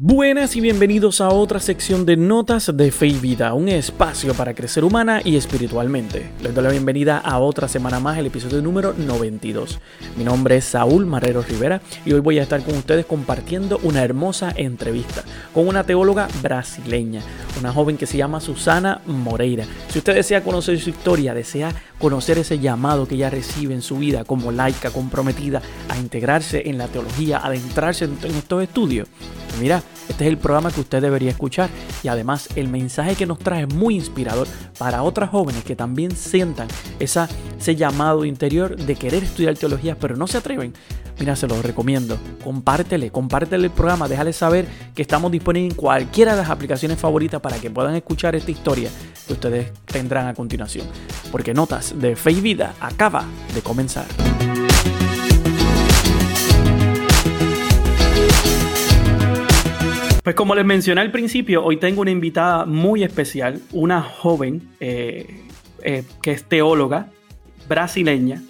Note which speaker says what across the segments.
Speaker 1: Buenas y bienvenidos a otra sección de Notas de Fe y Vida, un espacio para crecer humana y espiritualmente. Les doy la bienvenida a otra semana más, el episodio número 92. Mi nombre es Saúl Marrero Rivera y hoy voy a estar con ustedes compartiendo una hermosa entrevista con una teóloga brasileña, una joven que se llama Susana Moreira. Si usted desea conocer su historia, desea conocer ese llamado que ella recibe en su vida como laica comprometida a integrarse en la teología, adentrarse en estos estudios, mira, este es el programa que usted debería escuchar y además el mensaje que nos trae es muy inspirador para otras jóvenes que también sientan esa, ese llamado interior de querer estudiar teología pero no se atreven. Mira, se lo recomiendo. Compártele, compártele el programa, déjale saber que estamos disponibles en cualquiera de las aplicaciones favoritas para que puedan escuchar esta historia que ustedes tendrán a continuación. Porque Notas de Fe y Vida acaba de comenzar. Pues como les mencioné al principio, hoy tengo una invitada muy especial, una joven eh, eh, que es teóloga brasileña,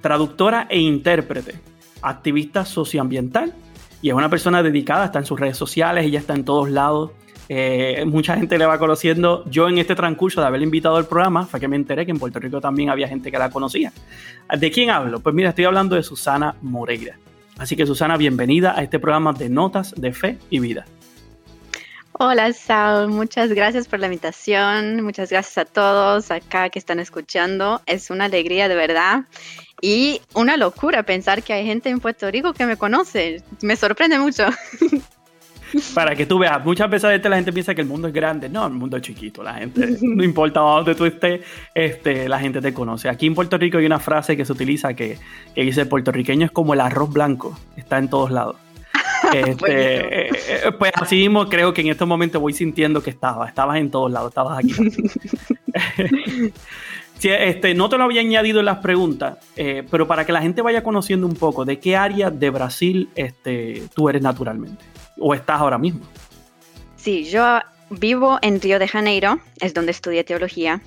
Speaker 1: traductora e intérprete, activista socioambiental y es una persona dedicada, está en sus redes sociales, ella está en todos lados. Eh, mucha gente le va conociendo. Yo en este transcurso de haberle invitado al programa fue que me enteré que en Puerto Rico también había gente que la conocía. ¿De quién hablo? Pues mira, estoy hablando de Susana Moreira. Así que Susana, bienvenida a este programa de Notas de Fe y Vida.
Speaker 2: Hola Saul, muchas gracias por la invitación, muchas gracias a todos acá que están escuchando, es una alegría de verdad y una locura pensar que hay gente en Puerto Rico que me conoce, me sorprende mucho.
Speaker 1: Para que tú veas, muchas veces la gente piensa que el mundo es grande, no, el mundo es chiquito, la gente, no importa dónde tú estés, este, la gente te conoce. Aquí en Puerto Rico hay una frase que se utiliza que, que dice, puertorriqueño es como el arroz blanco, está en todos lados. Este, eh, pues así mismo creo que en estos momentos voy sintiendo que estaba, estabas en todos lados, estabas aquí. este, no te lo había añadido en las preguntas, eh, pero para que la gente vaya conociendo un poco de qué área de Brasil este, tú eres naturalmente o estás ahora mismo.
Speaker 2: Sí, yo vivo en Río de Janeiro, es donde estudié teología,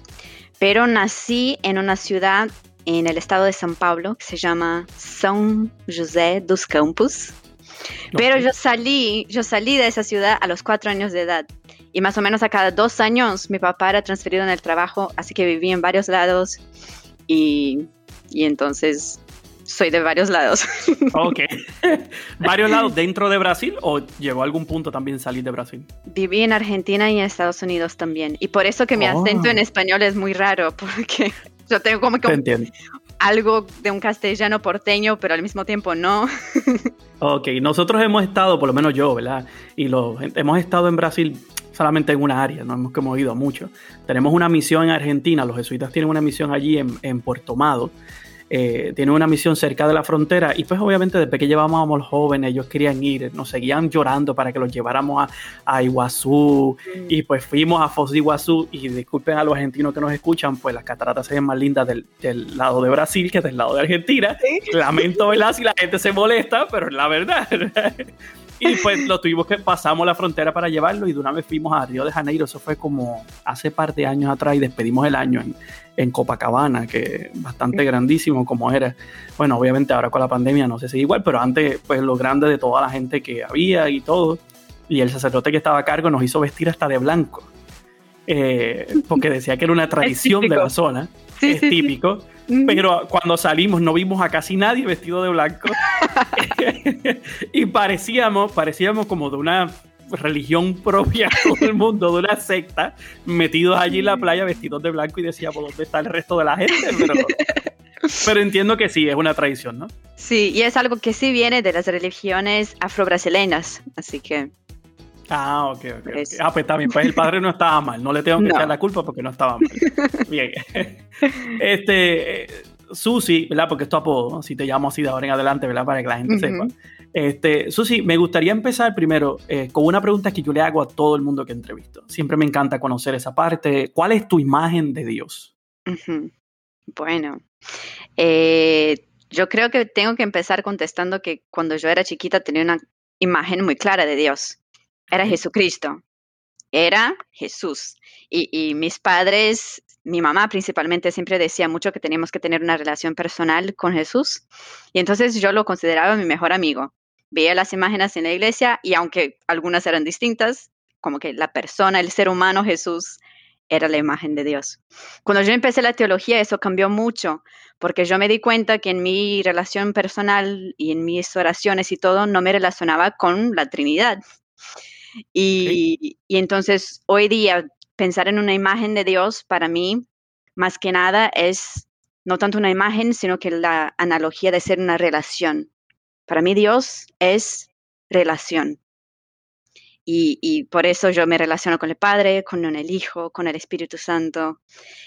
Speaker 2: pero nací en una ciudad en el estado de San Pablo que se llama São José dos Campos. Pero yo salí, yo salí de esa ciudad a los cuatro años de edad. Y más o menos a cada dos años mi papá era transferido en el trabajo, así que viví en varios lados. Y, y entonces soy de varios lados.
Speaker 1: Ok. ¿Varios lados dentro de Brasil o llegó a algún punto también salir de Brasil?
Speaker 2: Viví en Argentina y en Estados Unidos también. Y por eso que mi acento en oh. español es muy raro, porque yo tengo como que algo de un castellano porteño, pero al mismo tiempo no.
Speaker 1: ok, nosotros hemos estado, por lo menos yo, ¿verdad? Y lo, hemos estado en Brasil solamente en una área, no hemos, que hemos ido mucho. Tenemos una misión en Argentina, los jesuitas tienen una misión allí en, en Puerto Mado, eh, tiene una misión cerca de la frontera y pues obviamente desde que llevábamos a los jóvenes ellos querían ir, nos seguían llorando para que los lleváramos a, Iguazú mm. y pues fuimos a Foz de Iguazú y disculpen a los argentinos que nos escuchan, pues las cataratas se ven más lindas del, lado de Brasil que del lado de Argentina. Lamento, ¿verdad? Si la gente se molesta, pero es la verdad. Y pues lo tuvimos que pasamos la frontera para llevarlo y de una vez fuimos a Río de Janeiro. Eso fue como hace par de años atrás y despedimos el año en, en Copacabana, que bastante grandísimo como era. Bueno, obviamente ahora con la pandemia no sé si igual, pero antes pues lo grande de toda la gente que había y todo. Y el sacerdote que estaba a cargo nos hizo vestir hasta de blanco. Eh, porque decía que era una tradición de la zona. es típico. Pero cuando salimos no vimos a casi nadie vestido de blanco. y parecíamos, parecíamos como de una religión propia todo el mundo, de una secta, metidos allí en la playa vestidos de blanco y decíamos, ¿dónde está el resto de la gente? Pero, entiendo que sí, es una tradición, ¿no?
Speaker 2: Sí, y es algo que sí viene de las religiones afro-brasileñas, así que...
Speaker 1: Ah, ok, ok. Ah, pues también, pues el padre no estaba mal, no le tengo que echar la culpa porque no estaba mal. Bien. Este, eh, Susi, ¿verdad? Porque esto apodo, si te llamo así de ahora en adelante, ¿verdad? Para que la gente sepa. Este, Susi, me gustaría empezar primero eh, con una pregunta que yo le hago a todo el mundo que entrevisto. Siempre me encanta conocer esa parte. ¿Cuál es tu imagen de Dios?
Speaker 2: Bueno, eh, yo creo que tengo que empezar contestando que cuando yo era chiquita tenía una imagen muy clara de Dios. Era Jesucristo. Era Jesús. Y, y mis padres mi mamá principalmente siempre decía mucho que teníamos que tener una relación personal con Jesús. Y entonces yo lo consideraba mi mejor amigo. Veía las imágenes en la iglesia y aunque algunas eran distintas, como que la persona, el ser humano, Jesús, era la imagen de Dios. Cuando yo empecé la teología, eso cambió mucho, porque yo me di cuenta que en mi relación personal y en mis oraciones y todo, no me relacionaba con la Trinidad. Y, y entonces hoy día pensar en una imagen de Dios para mí, más que nada, es no tanto una imagen, sino que la analogía de ser una relación. Para mí Dios es relación. Y, por eso yo me relaciono con el Padre, con el Hijo, con el Espíritu Santo.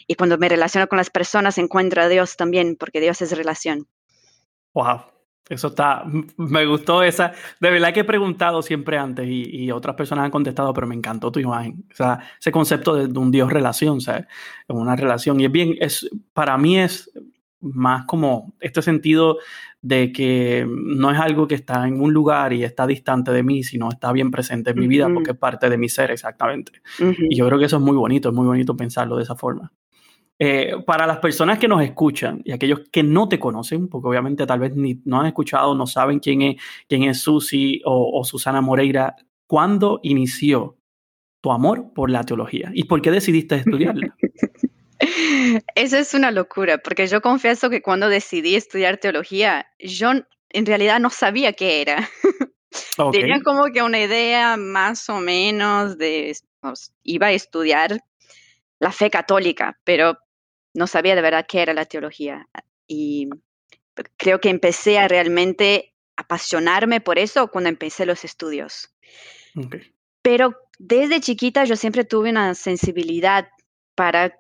Speaker 2: Y cuando me relaciono con las personas, encuentro a Dios también, porque Dios es relación.
Speaker 1: Wow, eso está, me gustó esa. De verdad que he preguntado siempre antes y, otras personas han contestado, pero me encantó tu imagen. O sea, ese concepto de, un Dios relación, ¿sabes? Una relación. Y es bien, es, para mí es más como este sentido de que no es algo que está en un lugar y está distante de mí, sino está bien presente en mi vida porque es parte de mi ser exactamente. Y yo creo que eso es muy bonito, es muy bonito pensarlo de esa forma. Eh, para las personas que nos escuchan y aquellos que no te conocen, porque obviamente tal vez ni, no han escuchado, no saben quién es, quién es Susi o, o Susana Moreira, ¿cuándo inició tu amor por la teología y por qué decidiste estudiarla?
Speaker 2: Eso es una locura, porque yo confieso que cuando decidí estudiar teología, yo en realidad no sabía qué era. Tenía como que una idea más o menos de, iba a estudiar la fe católica, pero no sabía de verdad qué era la teología. Y creo que empecé a realmente apasionarme por eso cuando empecé los estudios. Pero desde chiquita yo siempre tuve una sensibilidad para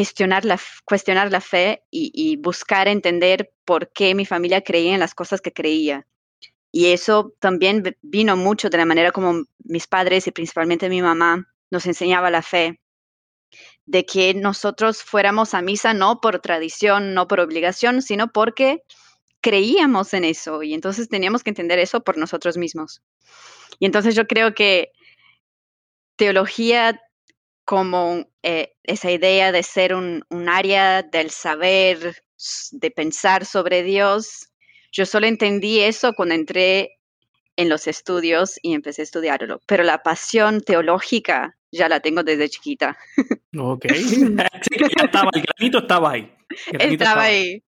Speaker 2: cuestionar la, cuestionar la fe y, buscar entender por qué mi familia creía en las cosas que creía. Y eso también vino mucho de la manera como mis padres y principalmente mi mamá nos enseñaba la fe, de que nosotros fuéramos a misa no por tradición, no por obligación, sino porque creíamos en eso y entonces teníamos que entender eso por nosotros mismos. Y entonces yo creo que teología como eh, esa idea de ser un, área del saber, de pensar sobre Dios. Yo solo entendí eso cuando entré en los estudios y empecé a estudiarlo, pero la pasión teológica ya la tengo desde chiquita.
Speaker 1: Ok, estaba, el granito estaba ahí.
Speaker 2: Estaba, ahí.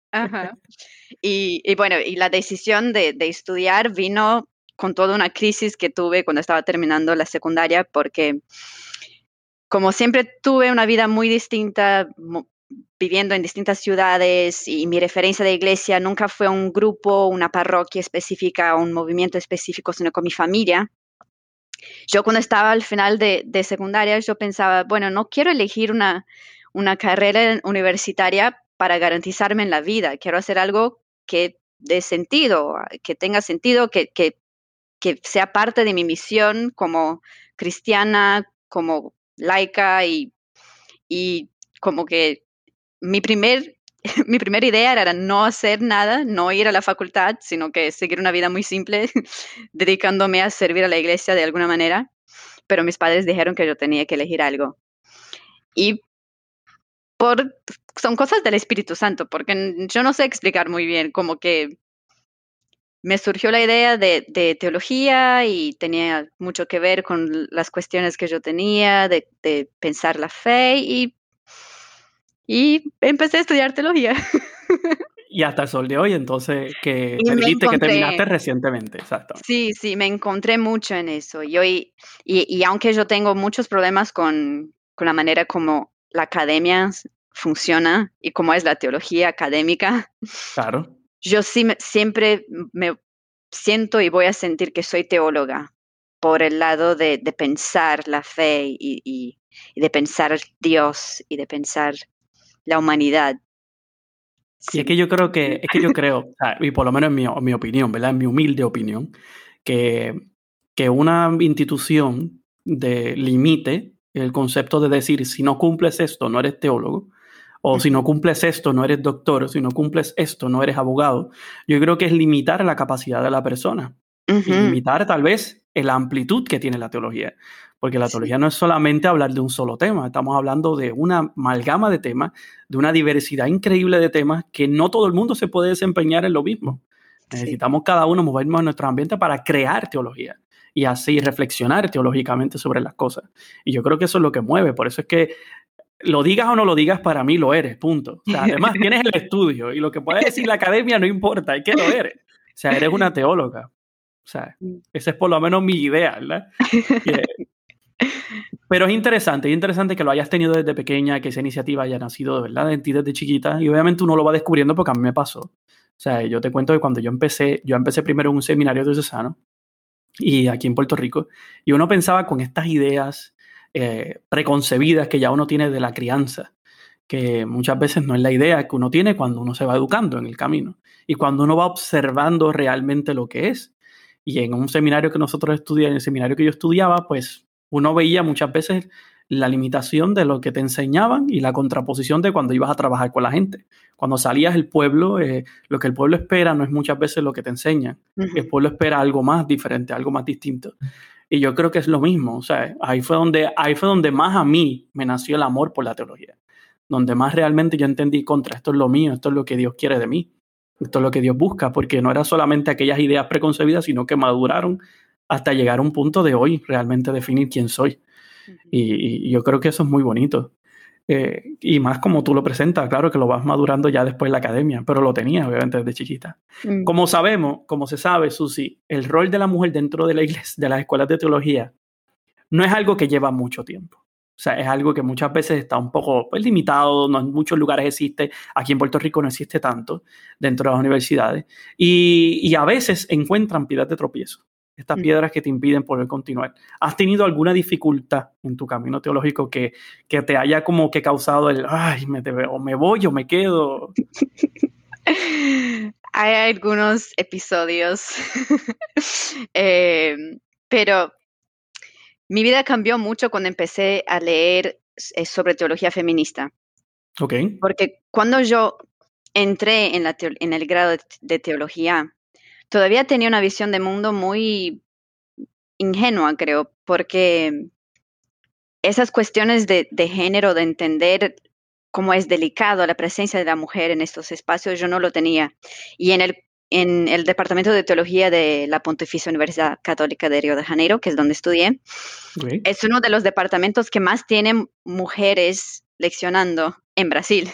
Speaker 2: Y, bueno, y la decisión de, de, estudiar vino con toda una crisis que tuve cuando estaba terminando la secundaria, porque como siempre tuve una vida muy distinta, viviendo en distintas ciudades y mi referencia de iglesia nunca fue un grupo, una parroquia específica, un movimiento específico, sino con mi familia. Yo cuando estaba al final de, secundaria, yo pensaba, bueno, no quiero elegir una, una carrera universitaria para garantizarme en la vida, quiero hacer algo que dé sentido, que tenga sentido, que, que, que sea parte de mi misión como cristiana, como laica y, y como que mi primer mi primera idea era no hacer nada, no ir a la facultad, sino que seguir una vida muy simple, dedicándome a servir a la iglesia de alguna manera. Pero mis padres dijeron que yo tenía que elegir algo. Y por, son cosas del Espíritu Santo, porque yo no sé explicar muy bien, como que me surgió la idea de, teología y tenía mucho que ver con las cuestiones que yo tenía, de, pensar la fe y, y empecé a estudiar teología.
Speaker 1: Y hasta el sol de hoy, entonces, que me dijiste que terminaste recientemente, exacto.
Speaker 2: Sí, sí, me encontré mucho en eso. Y, hoy, y, aunque yo tengo muchos problemas con, con la manera como la academia funciona y cómo es la teología académica.
Speaker 1: Claro
Speaker 2: yo sí siempre me siento y voy a sentir que soy teóloga por el lado de, pensar la fe y, de pensar Dios y de pensar la humanidad.
Speaker 1: Y es que yo creo que, es que yo creo, y por lo menos en mi, mi, opinión, ¿verdad? En mi humilde opinión, que, que una institución de limite el concepto de decir si no cumples esto, no eres teólogo, o si no cumples esto, no eres doctor, o si no cumples esto, no eres abogado. Yo creo que es limitar la capacidad de la persona. limitar tal vez la amplitud que tiene la teología. Porque la teología no es solamente hablar de un solo tema, estamos hablando de una amalgama de temas, de una diversidad increíble de temas que no todo el mundo se puede desempeñar en lo mismo. Necesitamos cada uno movernos en nuestro ambiente para crear teología y así reflexionar teológicamente sobre las cosas. Y yo creo que eso es lo que mueve. Por eso es que lo digas o no lo digas, para mí lo eres, punto. además, tienes el estudio y lo que puede decir la academia no importa, es que lo eres. O sea, eres una teóloga. O sea, mm. esa es por lo menos mi idea, ¿verdad? Pero es interesante, es interesante que lo hayas tenido desde pequeña, que esa iniciativa haya nacido de verdad en ti desde chiquita y obviamente uno lo va descubriendo porque a mí me pasó. O sea, yo te cuento que cuando yo empecé, yo empecé primero en un seminario diocesano y aquí en Puerto Rico y uno pensaba con estas ideas eh, preconcebidas que ya uno tiene de la crianza, que muchas veces no es la idea que uno tiene cuando uno se va educando en el camino y cuando uno va observando realmente lo que es. Y en un seminario que nosotros estudiamos, en el seminario que yo estudiaba, pues uno veía muchas veces la limitación de lo que te enseñaban y la contraposición de cuando ibas a trabajar con la gente. Cuando salías del pueblo, eh, lo que el pueblo espera no es muchas veces lo que te enseñan. El pueblo espera algo más diferente, algo más distinto. Y yo creo que es lo mismo. O sea, ahí fue donde, ahí fue donde más a mí me nació el amor por la teología. Donde más realmente yo entendí contra esto es lo mío, esto es lo que Dios quiere de mí. Esto es lo que Dios busca, porque no era solamente aquellas ideas preconcebidas, sino que maduraron hasta llegar a un punto de hoy realmente definir quién soy. y, yo creo que eso es muy bonito. Eh, y más como tú lo presentas, claro que lo vas madurando ya después en la academia, pero lo tenías obviamente desde chiquita. Mm. Como sabemos, como se sabe, Susi, el rol de la mujer dentro de la iglesia, de las escuelas de teología, no es algo que lleva mucho tiempo. O sea, es algo que muchas veces está un poco pues, limitado, no en muchos lugares existe, aquí en Puerto Rico no existe tanto dentro de las universidades, y, y a veces encuentran piedras de tropiezo estas mm. piedras que te impiden poder continuar. ¿Has tenido alguna dificultad en tu camino teológico que, que te haya como que causado el, ay, me, o me voy o me quedo?
Speaker 2: Hay algunos episodios, eh, pero mi vida cambió mucho cuando empecé a leer eh, sobre teología feminista.
Speaker 1: Ok.
Speaker 2: Porque cuando yo entré en, la en el grado de teología, todavía tenía una visión de mundo muy ingenua, creo, porque esas cuestiones de, género, de entender cómo es delicado la presencia de la mujer en estos espacios, yo no lo tenía. Y en el, en el Departamento de Teología de la Pontificia Universidad Católica de Río de Janeiro, que es donde estudié, es uno de los departamentos que más tienen mujeres leccionando en Brasil.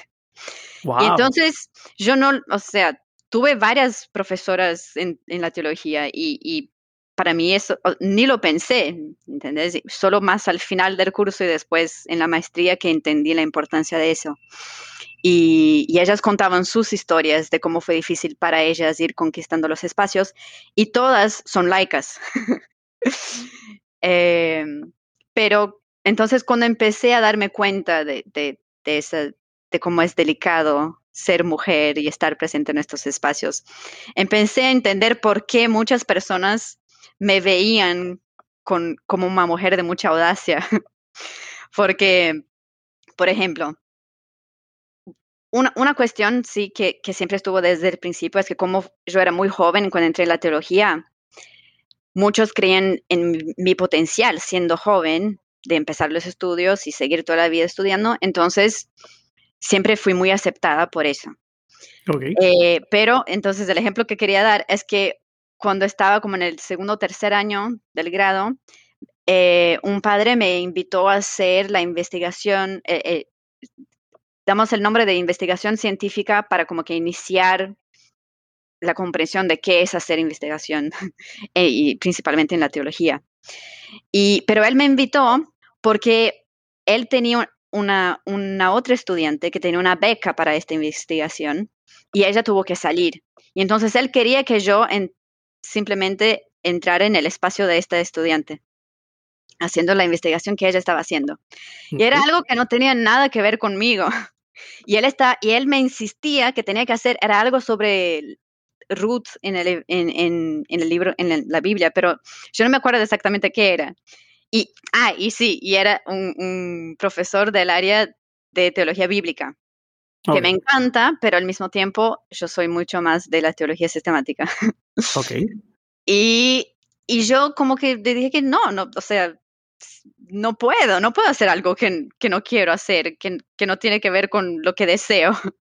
Speaker 2: Y entonces, yo no, o sea, tuve varias profesoras en, la teología y, para mí eso ni lo pensé, ¿entendés? Solo más al final del curso y después en la maestría que entendí la importancia de eso. Y, ellas contaban sus historias de cómo fue difícil para ellas ir conquistando los espacios y todas son laicas. Em, pero entonces cuando empecé a darme cuenta de, cómo es delicado ser mujer y estar presente en estos espacios. Empecé a entender por qué muchas personas me veían con, como una mujer de mucha audacia. Porque, por ejemplo, una, una cuestión sí que, que, siempre estuvo desde el principio es que como yo era muy joven cuando entré en la teología, muchos creían en mi potencial siendo joven de empezar los estudios y seguir toda la vida estudiando. Entonces, siempre fui muy aceptada por eso. Eh, pero entonces el ejemplo que quería dar es que cuando estaba como en el segundo o tercer año del grado, eh, un padre me invitó a hacer la investigación, eh, damos el nombre de investigación científica para como que iniciar la comprensión de qué es hacer investigación, y principalmente en la teología. Y, pero él me invitó porque él tenía una, una otra estudiante que tenía una beca para esta investigación y ella tuvo que salir. Y entonces él quería que yo simplemente entrara en el espacio de esta estudiante, haciendo la investigación que ella estaba haciendo. Y era algo que no tenía nada que ver conmigo. Y él, está, y él me insistía que tenía que hacer, era algo sobre Ruth en el, en, el libro, en la Biblia, pero yo no me acuerdo exactamente qué era. Y, ah, y sí, y era un, profesor del área de teología bíblica, que me encanta, pero al mismo tiempo yo soy mucho más de la teología sistemática.
Speaker 1: Ok.
Speaker 2: y, y yo como que le dije que no, no, o sea, no puedo, no puedo hacer algo que, que no quiero hacer, que, que, no tiene que ver con lo que deseo.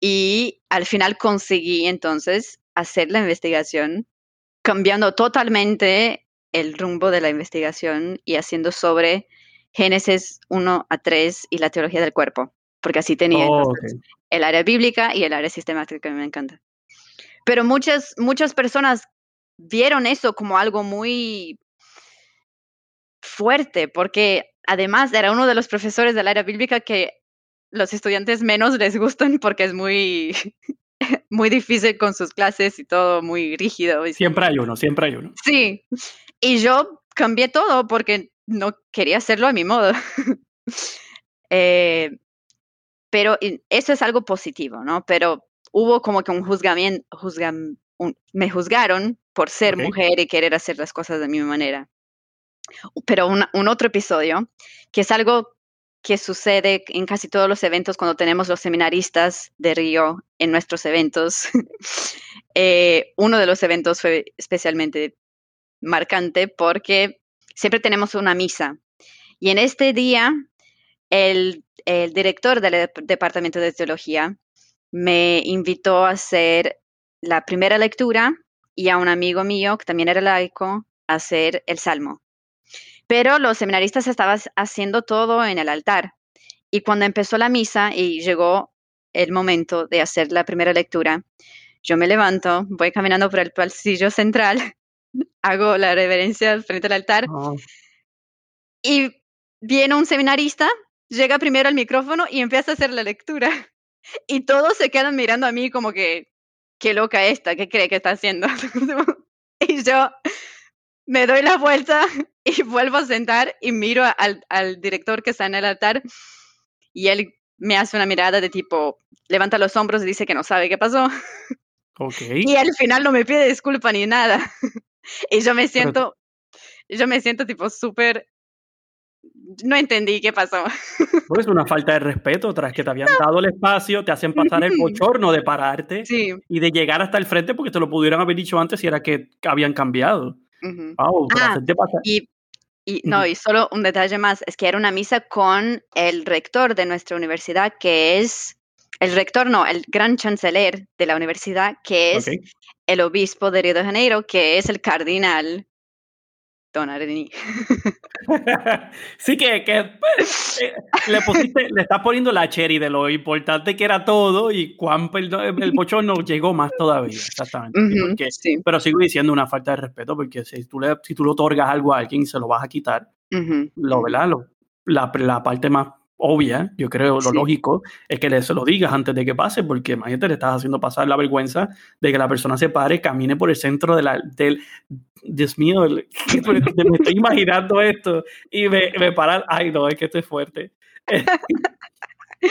Speaker 2: Y al final conseguí entonces hacer la investigación, cambiando totalmente el rumbo de la investigación y haciendo sobre Génesis 1 a 3 y la teología del cuerpo, porque así tenía
Speaker 1: Oh,
Speaker 2: el área bíblica y el área sistemática que me encanta. Pero muchas, muchas personas vieron eso como algo muy fuerte, porque además era uno de los profesores del área bíblica que los estudiantes menos les gustan porque es muy, muy difícil con sus clases y todo muy rígido.
Speaker 1: Siempre hay uno, siempre hay uno.
Speaker 2: Sí, y yo cambié todo porque no quería hacerlo a mi modo. eh, pero eso es algo positivo, ¿no? Pero hubo como que un juzgamiento, juzgan, un, me juzgaron por ser okay. mujer y querer hacer las cosas de mi manera. Pero un, un, otro episodio, que es algo que sucede en casi todos los eventos cuando tenemos los seminaristas de Río en nuestros eventos. eh, uno de los eventos fue especialmente marcante porque siempre tenemos una misa. Y en este día, el, el director del Departamento de Teología me invitó a hacer la primera lectura y a un amigo mío, que también era laico, a hacer el salmo. Pero los seminaristas estaban haciendo todo en el altar. Y cuando empezó la misa y llegó el momento de hacer la primera lectura, yo me levanto, voy caminando por el pasillo central, hago la reverencia frente al altar oh. y viene un seminarista, llega primero al micrófono y empieza a hacer la lectura. Y todos se quedan mirando a mí como que, qué loca esta, ¿qué cree que está haciendo? y yo me doy la vuelta y vuelvo a sentar y miro al, al, director que está en el altar y él me hace una mirada de tipo, levanta los hombros y dice que no sabe qué pasó.
Speaker 1: Okay.
Speaker 2: Y al final no me pide disculpa ni nada. Y yo me siento, Pero... yo me siento tipo súper no entendí qué pasó.
Speaker 1: Pues una falta de respeto, tras que te habían dado el espacio, te hacen pasar el bochorno de pararte
Speaker 2: sí.
Speaker 1: y de llegar hasta el frente porque te lo pudieran haber dicho antes si era que habían cambiado.
Speaker 2: Uh -huh.
Speaker 1: wow,
Speaker 2: ah, y, y, no, y solo un detalle más, es que era una misa con el rector de nuestra universidad, que es, el rector no, el gran chanceler de la universidad, que es
Speaker 1: okay.
Speaker 2: el obispo de Río de Janeiro, que es el cardinal Don Arení.
Speaker 1: sí, que, que pues, eh, le, pusiste, le estás poniendo la cherry de lo importante que era todo y cuán el, el bochorno llegó más todavía, exactamente.
Speaker 2: Uh -huh,
Speaker 1: porque,
Speaker 2: sí.
Speaker 1: Pero sigo diciendo una falta de respeto porque si tú le, si tú le otorgas algo a alguien y se lo vas a quitar,
Speaker 2: uh -huh.
Speaker 1: lo, ¿verdad? Lo, la, la parte más obvia, yo creo, lo
Speaker 2: Sí.
Speaker 1: lógico, es que le, se lo digas antes de que pase, porque imagínate, le estás haciendo pasar la vergüenza de que la persona se pare, camine por el centro de la, del, Dios mío, el- me estoy imaginando esto y me, me para, ay no, es que esto es fuerte.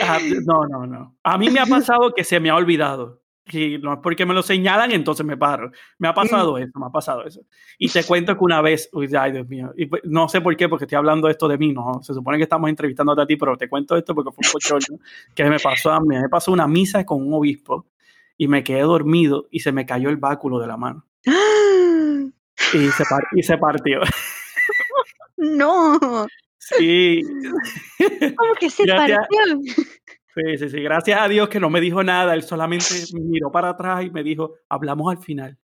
Speaker 1: Ah, no, no, no. A mí me ha pasado que se me ha olvidado. Y no es porque me lo señalan, entonces me paro. Me ha pasado eso, me ha pasado eso. Y te cuento que una vez, uy, ay Dios mío, y pues, no sé por qué, porque estoy hablando esto de mí, no, se supone que estamos entrevistándote a ti, pero te cuento esto porque fue un bochorno que me pasó a mí. Me pasó una misa con un obispo y me quedé dormido y se me cayó el báculo de la mano y se, y se partió.
Speaker 2: No,
Speaker 1: Sí.
Speaker 2: ¿cómo que se partió?
Speaker 1: Sí, sí, sí. Gracias a Dios que no me dijo nada. Él solamente me miró para atrás y me dijo, hablamos al final.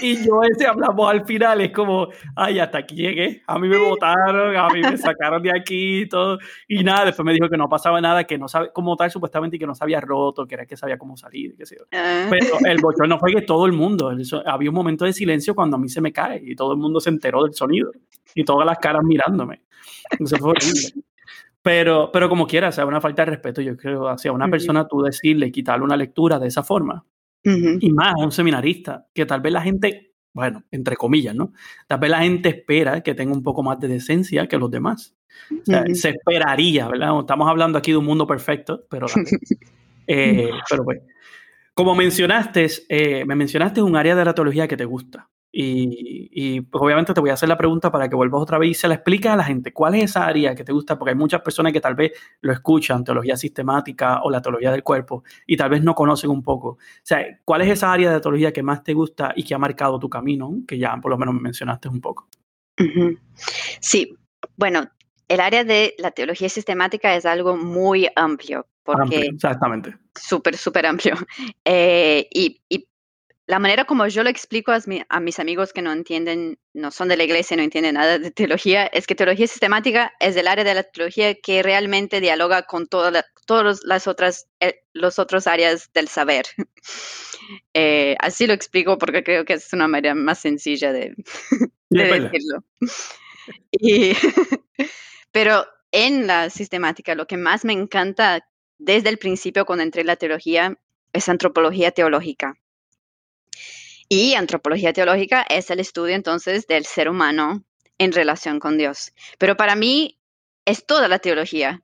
Speaker 1: Y yo ese hablamos al final es como, ay, hasta aquí llegué. A mí me votaron, a mí me sacaron de aquí y todo. Y nada, después me dijo que no pasaba nada, que no sabe, como tal, supuestamente, y que no se había roto, que era que sabía cómo salir, qué sé yo.
Speaker 2: Ah,
Speaker 1: Pero el bochorno fue que todo el mundo, había un momento de silencio cuando a mí se me cae y todo el mundo se enteró del sonido y todas las caras mirándome. Eso fue horrible. Pero, pero como quiera, sea, una falta de respeto, yo creo, hacia una persona tú decirle, quitarle una lectura de esa forma, y más a un seminarista, que tal vez la gente, bueno, entre comillas, ¿no? Tal vez la gente espera que tenga un poco más de decencia que los demás. O sea,
Speaker 2: ujú.
Speaker 1: se esperaría, ¿verdad? Estamos hablando aquí de un mundo perfecto, pero, eh, pero pues, como mencionaste, eh, me mencionaste un área de la teología que te gusta. Y, y, pues, obviamente te voy a hacer la pregunta para que vuelvas otra vez y se la expliques a la gente. ¿Cuál es esa área que te gusta? Porque hay muchas personas que tal vez lo escuchan, teología sistemática o la teología del cuerpo, y tal vez no conocen un poco. O sea, ¿cuál es esa área de teología que más te gusta y que ha marcado tu camino? Que ya por lo menos me mencionaste un poco.
Speaker 2: Sí, bueno, el área de la teología sistemática es algo muy amplio, porque
Speaker 1: Amplio, exactamente.
Speaker 2: súper, súper amplio. Eh, y, y la manera como yo lo explico a, mis amigos que no entienden, no son de la iglesia, no entienden nada de teología, es que teología sistemática es el área de la teología que realmente dialoga con todas las otras, eh, los otros áreas del saber. Eh, así lo explico porque creo que es una manera más sencilla de, decirlo. pero en la sistemática, lo que más me encanta desde el principio cuando entré en la teología es antropología teológica y antropología teológica es el estudio entonces del ser humano en relación con Dios. Pero para mí es toda la teología,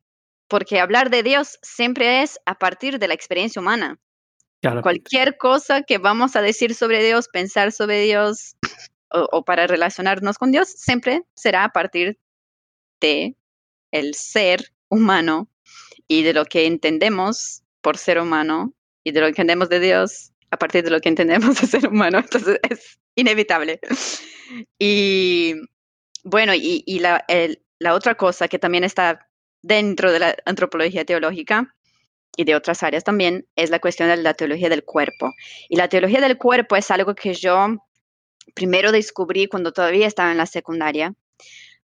Speaker 2: porque hablar de Dios siempre es a partir de la experiencia humana. Cualquier cosa que vamos a decir sobre Dios, pensar sobre Dios o, para relacionarnos con Dios, siempre será a partir de el ser humano y de lo que entendemos por ser humano y de lo que entendemos de Dios a partir de lo que entendemos de ser humano, entonces es inevitable. Y bueno, y, la, la otra cosa que también está dentro de la antropología teológica y de otras áreas también es la cuestión de la teología del cuerpo. Y la teología del cuerpo es algo que yo primero descubrí cuando todavía estaba en la secundaria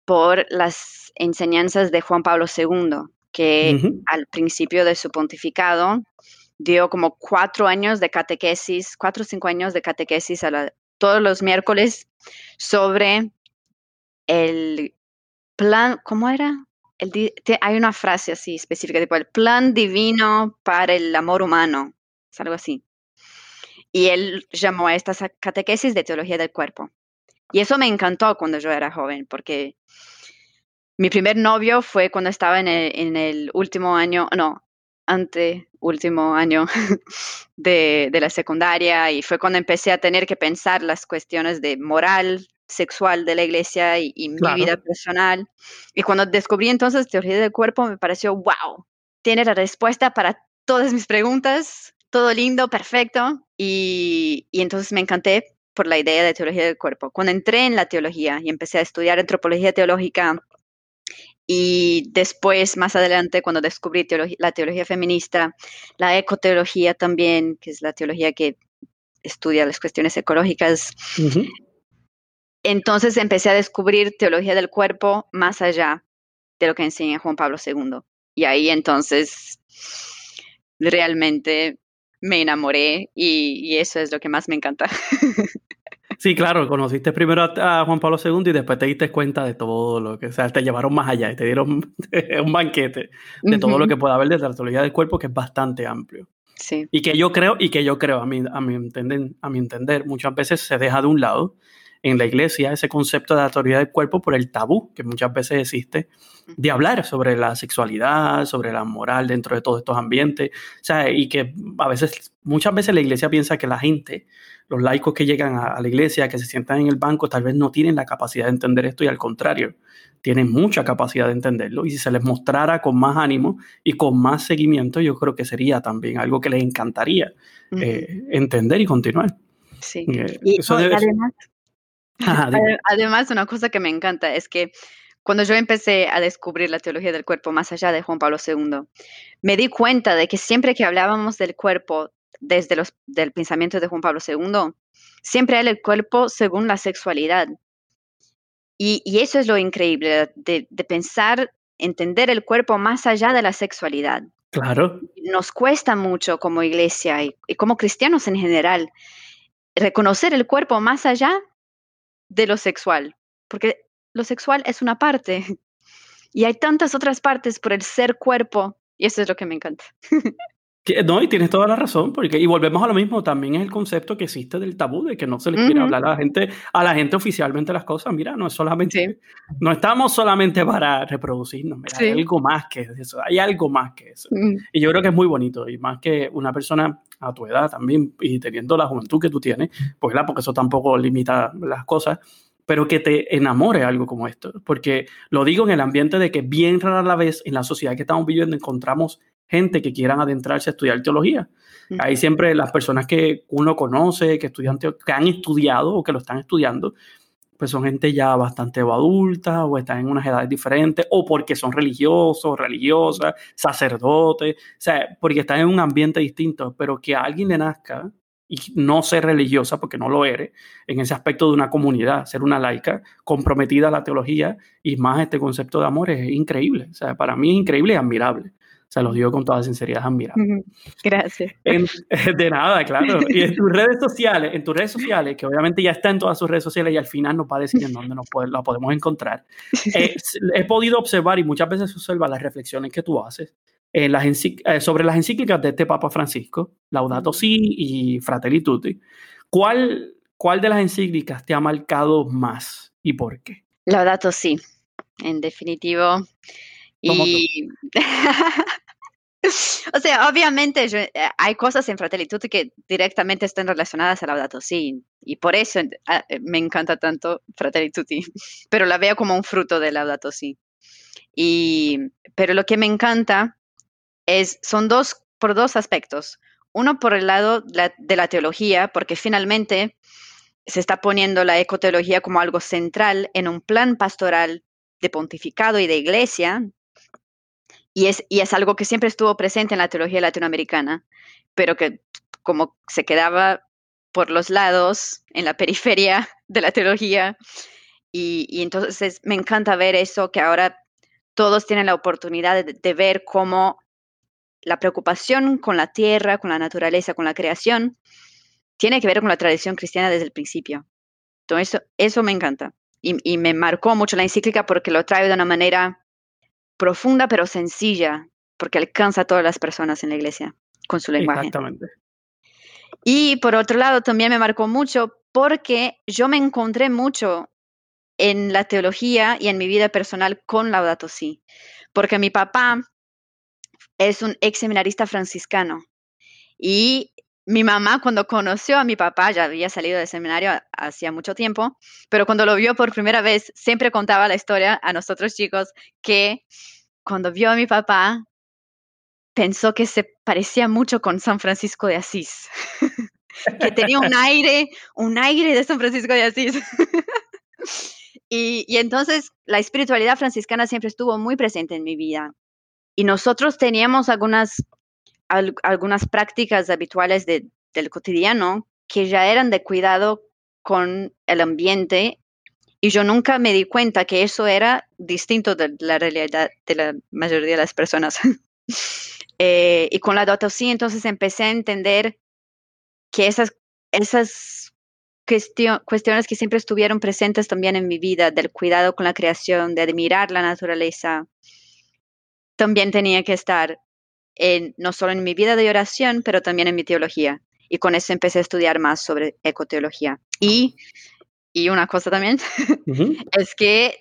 Speaker 2: por las enseñanzas de Juan Pablo II, que al principio de su pontificado dio como cuatro años de catequesis, cuatro o cinco años de catequesis a todos los miércoles sobre el plan, ¿cómo era? El, hay una frase así específica, tipo el plan divino para el amor humano, es algo así. Y él llamó a estas catequesis de teología del cuerpo. Y eso me encantó cuando yo era joven, porque mi primer novio fue cuando estaba en el, en el último año, no, ante último año de, la secundaria y fue cuando empecé a tener que pensar las cuestiones de moral sexual de la iglesia y, mi vida personal. Y cuando descubrí entonces teoría del cuerpo, me pareció, wow, tiene la respuesta para todas mis preguntas, todo lindo, perfecto. Y, y entonces me encanté por la idea de teología del cuerpo. Cuando entré en la teología y empecé a estudiar antropología teológica y después, más adelante, cuando descubrí la teología feminista, la ecoteología también, que es la teología que estudia las cuestiones ecológicas, entonces empecé a descubrir teología del cuerpo más allá de lo que enseña Juan Pablo II. Y ahí entonces realmente me enamoré y eso es lo que más me encanta.
Speaker 1: Sí, claro, conociste primero a, Juan Pablo II y después te diste cuenta de todo lo que, o sea, te llevaron más allá y te dieron un banquete de todo lo que puede haber de la teología del cuerpo, que es bastante amplio.
Speaker 2: Sí.
Speaker 1: Y que yo creo, y que yo creo, a mi, a mi, entender, a mi entender, muchas veces se deja de un lado en la iglesia ese concepto de la teoría del cuerpo por el tabú que muchas veces existe de hablar sobre la sexualidad, sobre la moral dentro de todos estos ambientes. O sea, y que a veces, muchas veces la iglesia piensa que la gente los laicos que llegan a, la iglesia, que se sientan en el banco, tal vez no tienen la capacidad de entender esto y al contrario, tienen mucha capacidad de entenderlo. Y si se les mostrara con más ánimo y con más seguimiento, yo creo que sería también algo que les encantaría eh, entender y continuar.
Speaker 2: Sí. Eh, y, además, además, una cosa que me encanta es que cuando yo empecé a descubrir la teología del cuerpo más allá de Juan Pablo II, me di cuenta de que siempre que hablábamos del cuerpo, desde los, del pensamiento de Juan Pablo II, siempre hay el cuerpo según la sexualidad. Y, eso es lo increíble, de, pensar, entender el cuerpo más allá de la sexualidad.
Speaker 1: Claro.
Speaker 2: Nos cuesta mucho como iglesia y, como cristianos en general reconocer el cuerpo más allá de lo sexual, porque lo sexual es una parte y hay tantas otras partes por el ser cuerpo y eso es lo que me encanta.
Speaker 1: No, y tienes toda la razón, porque, y volvemos a lo mismo, también es el concepto que existe del tabú, de que no se le quiere hablar a la gente, a la gente oficialmente las cosas. Mira, no es solamente, no estamos solamente para reproducirnos, hay algo más que eso, hay algo más que eso. Mm. Y yo creo que es muy bonito, y más que una persona a tu edad también, y teniendo la juventud que tú tienes, pues porque eso tampoco limita las cosas, pero que te enamore algo como esto, porque lo digo en el ambiente de que bien rara la vez en la sociedad que estamos viviendo encontramos gente que quieran adentrarse a estudiar teología. Ahí siempre las personas que uno conoce, que, estudian, que han estudiado o que lo están estudiando, pues son gente ya bastante adulta o están en unas edades diferentes o porque son religiosos, religiosas, sacerdotes, o sea, porque están en un ambiente distinto, pero que a alguien le nazca y no ser religiosa, porque no lo eres, en ese aspecto de una comunidad, ser una laica comprometida a la teología y más este concepto de amor es increíble. O sea, para mí es increíble y admirable. Sea, lo digo con toda sinceridad, admirable.
Speaker 2: Gracias.
Speaker 1: de nada, claro. Y en tus redes sociales, en tus redes sociales, que obviamente ya está en todas sus redes sociales y al final nos va a decir en dónde nos la podemos encontrar, eh, he podido observar y muchas veces observa las reflexiones que tú haces eh, las eh, sobre las encíclicas de este Papa Francisco, Laudato Si y Fratelli Tutti. ¿Cuál, ¿Cuál de las encíclicas te ha marcado más y por qué?
Speaker 2: Laudato Si, en definitivo. Y... o sea, obviamente eh, hay cosas en Fratelli Tutti que directamente están relacionadas a Laudato Si y por eso me encanta tanto Fratelli Tutti, pero la veo como un fruto de Laudato Si. Y, pero lo que me encanta es, son dos, por dos aspectos. Uno por el lado de la teología, porque finalmente se está poniendo la ecoteología como algo central en un plan pastoral de pontificado y de iglesia, y es, y es algo que siempre estuvo presente en la teología latinoamericana, pero que como se quedaba por los lados, en la periferia de la teología, y, y entonces me encanta ver eso, que ahora todos tienen la oportunidad de, ver cómo la preocupación con la tierra, con la naturaleza, con la creación, tiene que ver con la tradición cristiana desde el principio. Entonces, eso, eso me encanta. Y, me marcó mucho la encíclica porque lo trae de una manera profunda pero sencilla, porque alcanza a todas las personas en la iglesia con su lenguaje.
Speaker 1: Exactamente.
Speaker 2: Y por otro lado, también me marcó mucho porque yo me encontré mucho en la teología y en mi vida personal con Laudato Si. Porque mi papá es un ex seminarista franciscano. Y mi mamá, cuando conoció a mi papá, ya había salido del seminario hacía mucho tiempo, pero cuando lo vio por primera vez, siempre contaba la historia a nosotros chicos que cuando vio a mi papá, pensó que se parecía mucho con San Francisco de Asís, que tenía un aire, un aire de San Francisco de Asís. y, y entonces la espiritualidad franciscana siempre estuvo muy presente en mi vida. Y nosotros teníamos algunas, algunas prácticas habituales de, del cotidiano que ya eran de cuidado con el ambiente y yo nunca me di cuenta que eso era distinto de la realidad de la mayoría de las personas. Eh, y con la sí, entonces empecé a entender que esas, esas cuestiones que siempre estuvieron presentes también en mi vida, del cuidado con la creación, de admirar la naturaleza, también tenía que estar en, no solo en mi vida de oración, pero también en mi teología. Y con eso empecé a estudiar más sobre ecoteología. Y, y una cosa también es que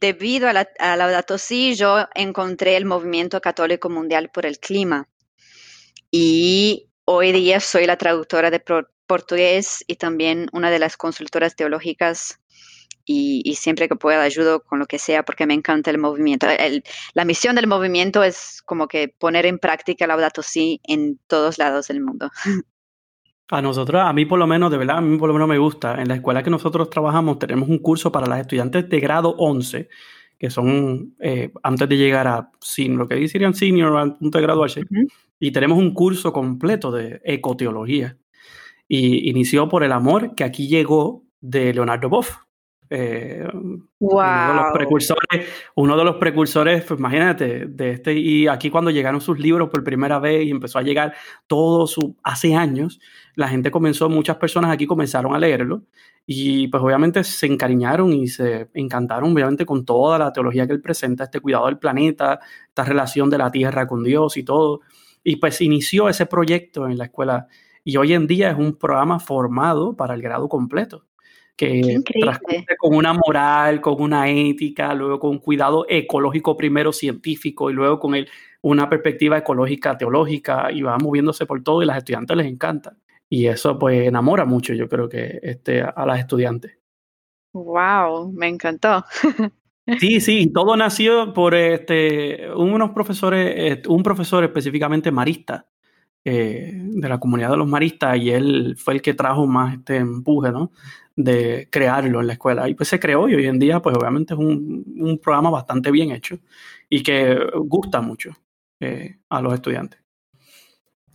Speaker 2: debido a la, a Laudato Si, yo encontré el movimiento católico mundial por el clima. Y hoy día soy la traductora de portugués y también una de las consultoras teológicas y, siempre que pueda ayudo con lo que sea porque me encanta el movimiento. la misión del movimiento es como que poner en práctica el Laudato Si en todos lados del mundo.
Speaker 1: A nosotros, a mí por lo menos, de verdad, a mí por lo menos me gusta. En la escuela que nosotros trabajamos tenemos un curso para las estudiantes de grado 11, que son eh, antes de llegar a lo que dirían senior, al punto de graduarse. Y tenemos un curso completo de ecoteología. Y inició por el amor que aquí llegó de Leonardo Boff, eh, uno, de los precursores, uno de los precursores, pues, imagínate, de este, y aquí cuando llegaron sus libros por primera vez y empezó a llegar todo su, hace años, la gente comenzó, muchas personas aquí comenzaron a leerlo y pues obviamente se encariñaron y se encantaron obviamente con toda la teología que él presenta, este cuidado del planeta, esta relación de la tierra con Dios y todo. Y pues inició ese proyecto en la escuela y hoy en día es un programa formado para el grado completo que transcurre con una moral, con una ética, luego con cuidado ecológico primero científico y luego con el, una perspectiva ecológica teológica y va moviéndose por todo y a las estudiantes les encanta. Y eso pues enamora mucho yo creo que este, a las estudiantes.
Speaker 2: Wow, me encantó.
Speaker 1: Sí, sí, todo nació por este, unos profesores, un profesor específicamente marista, eh, de la comunidad de los maristas, y él fue el que trajo más este empuje, ¿no? de crearlo en la escuela. Y pues se creó y hoy en día pues obviamente es un, programa bastante bien hecho y que gusta mucho eh, a los estudiantes.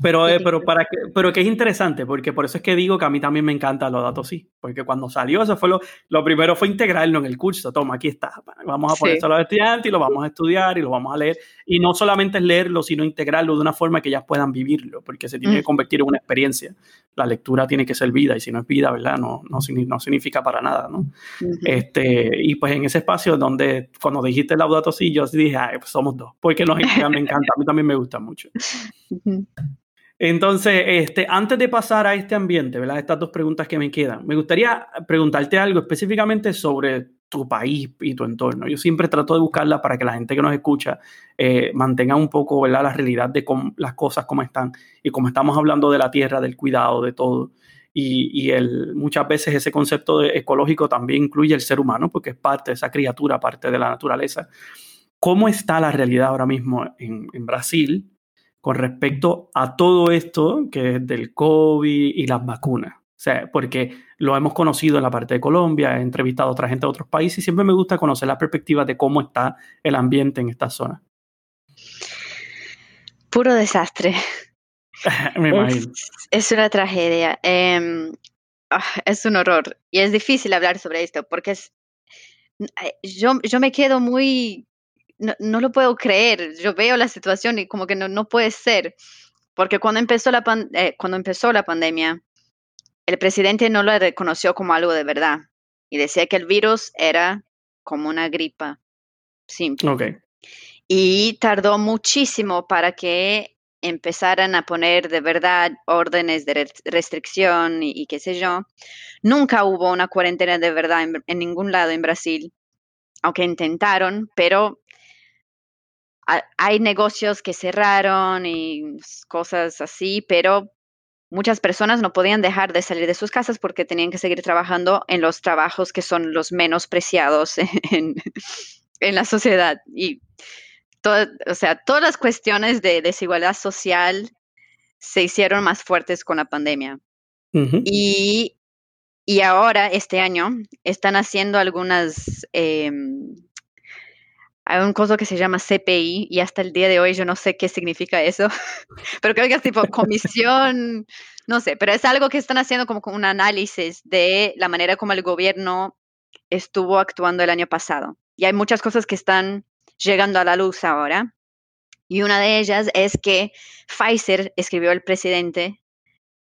Speaker 1: Pero, eh, pero, para que, pero que es interesante, porque por eso es que digo que a mí también me encantan los datos sí, porque cuando salió eso fue lo, lo primero fue integrarlo en el curso, toma, aquí está, vamos a poner a los estudiantes y lo vamos a estudiar y lo vamos a leer, y no solamente es leerlo, sino integrarlo de una forma que ellas puedan vivirlo, porque se tiene que mm. convertir en una experiencia. La lectura tiene que ser vida, y si no es vida, ¿verdad? No, no, no significa para nada, ¿no? este, y pues en ese espacio donde, cuando dijiste Laudato sí, yo dije, Ay, pues somos dos, porque nos, me encanta, a mí también me gusta mucho. Entonces, este, antes de pasar a este ambiente, ¿verdad? Estas dos preguntas que me quedan, me gustaría preguntarte algo específicamente sobre tu país y tu entorno. Yo siempre trato de buscarla para que la gente que nos escucha eh, mantenga un poco ¿verdad? la realidad de cómo, las cosas como están y como estamos hablando de la tierra, del cuidado, de todo. Y, el, muchas veces ese concepto ecológico también incluye el ser humano porque es parte de esa criatura, parte de la naturaleza. ¿Cómo está la realidad ahora mismo en Brasil? Con respecto a todo esto que es del COVID y las vacunas. O sea, porque lo hemos conocido en la parte de Colombia, he entrevistado a otra gente de otros países y siempre me gusta conocer la perspectiva de cómo está el ambiente en esta zona.
Speaker 2: Puro desastre.
Speaker 1: me imagino.
Speaker 2: Es, una tragedia. Em, ah, es un horror. Y es difícil hablar sobre esto porque es, eh, yo, yo me quedo muy no, lo puedo creer. Yo veo la situación y como que no, no puede ser. Porque cuando empezó, la eh, cuando empezó la pandemia, el presidente no lo reconoció como algo de verdad y decía que el virus era como una gripa simple. Y tardó muchísimo para que empezaran a poner de verdad órdenes de restricción y, qué sé yo. Nunca hubo una cuarentena de verdad en, ningún lado en Brasil, aunque intentaron, pero hay negocios que cerraron y cosas así, pero muchas personas no podían dejar de salir de sus casas porque tenían que seguir trabajando en los trabajos que son los menos preciados en, la sociedad. Y o sea, todas las cuestiones de desigualdad social se hicieron más fuertes con la pandemia. y, y, ahora, este año, están haciendo algunas em, hay un cosa que se llama CPI y hasta el día de hoy yo no sé qué significa eso, pero creo que es tipo comisión, no sé, pero es algo que están haciendo como un análisis de la manera como el gobierno estuvo actuando el año pasado. Y hay muchas cosas que están llegando a la luz ahora. Y una de ellas es que Pfizer escribió al presidente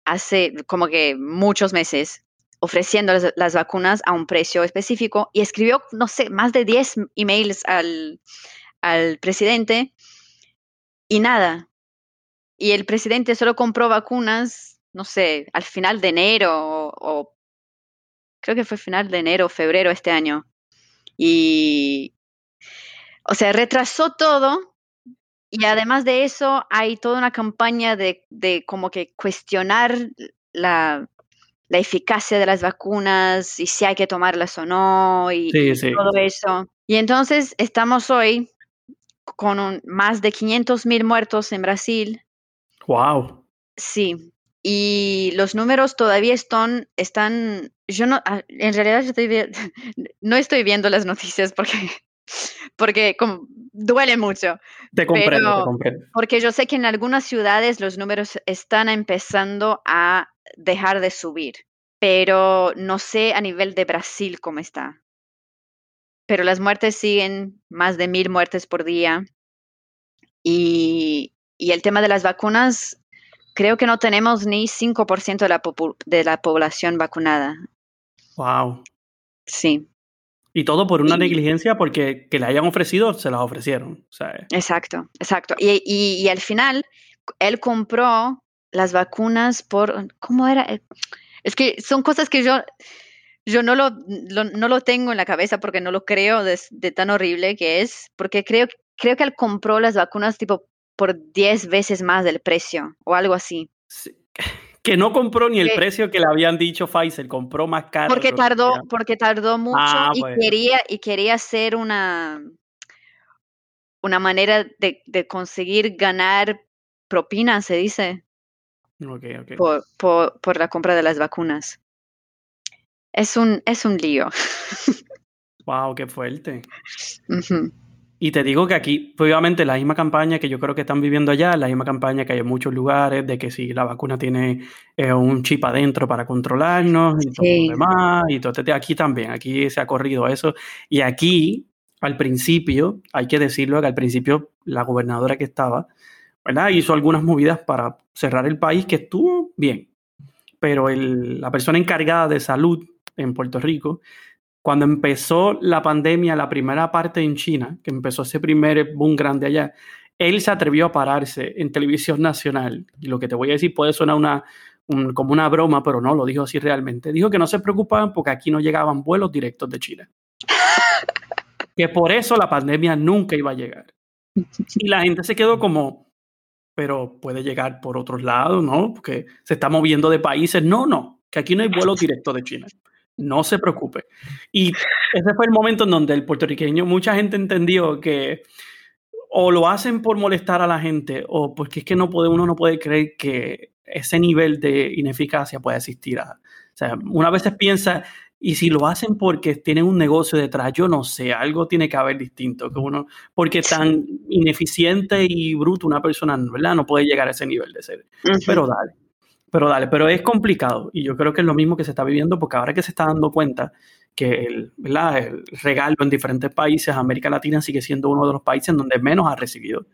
Speaker 2: hace como que muchos meses ofreciendo las, vacunas a un precio específico y escribió, no sé, más de 10 emails al, al presidente y nada. Y el presidente solo compró vacunas, no sé, al final de enero o, creo que fue final de enero, febrero este año. Y, o sea, retrasó todo y además de eso hay toda una campaña de, de como que cuestionar la, la eficacia de las vacunas y si hay que tomarlas o no y, todo eso. Y entonces estamos hoy con más de 500 mil muertos en Brasil.
Speaker 1: Wow.
Speaker 2: Sí. Y los números todavía están, están, yo no, ah, en realidad yo estoy, no estoy viendo las noticias porque, porque como, duele mucho.
Speaker 1: Te comprendo, te comprendo.
Speaker 2: Porque yo sé que en algunas ciudades los números están empezando a dejar de subir, pero no sé a nivel de Brasil cómo está. Pero las muertes siguen más de mil muertes por día. Y, y el tema de las vacunas, creo que no tenemos ni 5% de la, de la población vacunada.
Speaker 1: Wow.
Speaker 2: Sí.
Speaker 1: Y todo por una negligencia porque que le hayan ofrecido, se las ofrecieron.
Speaker 2: Exacto, exacto. Y, y, y, al final, él compró las vacunas por, ¿cómo era? Eh, es que son cosas que yo, yo no, lo, no lo tengo en la cabeza porque no lo creo de, tan horrible que es, porque creo, creo que él compró las vacunas tipo por 10 veces más del precio o algo así.
Speaker 1: Que no compró ni el precio que le habían dicho Pfizer, compró más caro.
Speaker 2: Porque tardó, porque tardó mucho ah, y, quería, y quería hacer una, una manera de, de conseguir ganar propina, se dice. Por, por, la compra de las vacunas. Es un, es un lío.
Speaker 1: Wow, qué fuerte. Y te digo que aquí, pues, obviamente, la misma campaña que yo creo que están viviendo allá, la misma campaña que hay en muchos lugares, de que si la vacuna tiene eh, un chip adentro para controlarnos y todo lo demás, y todo este, aquí también, aquí se ha corrido eso. Y aquí, al principio, hay que decirlo, que al principio la gobernadora que estaba, ¿verdad? Hizo algunas movidas para cerrar el país que estuvo bien. Pero el, la persona encargada de salud en Puerto Rico cuando empezó la pandemia, la primera parte en China, que empezó ese primer boom grande allá, él se atrevió a pararse en televisión nacional. Y lo que te voy a decir puede sonar una, como una broma, pero no, lo dijo así realmente. Dijo que no se preocupaban porque aquí no llegaban vuelos directos de China. que por eso la pandemia nunca iba a llegar. Y la gente se quedó como, pero puede llegar por otros lados, ¿no? Porque se está moviendo de países. No, no, que aquí no hay vuelos directos de China no se preocupe. Y ese fue el momento en donde el puertorriqueño, mucha gente entendió que o lo hacen por molestar a la gente o porque es que no puede, uno no puede creer que ese nivel de ineficacia puede existir. O sea, una vez piensa, y si lo hacen porque tienen un negocio detrás, yo no sé, algo tiene que haber distinto, que uno, porque tan ineficiente y bruto una persona, ¿verdad? No puede llegar a ese nivel de ser. Pero dale. Pero dale, pero es complicado y yo creo que es lo mismo que se está viviendo porque ahora que se está dando cuenta que el, el regalo en diferentes países, América Latina sigue siendo uno de los países en donde menos ha recibido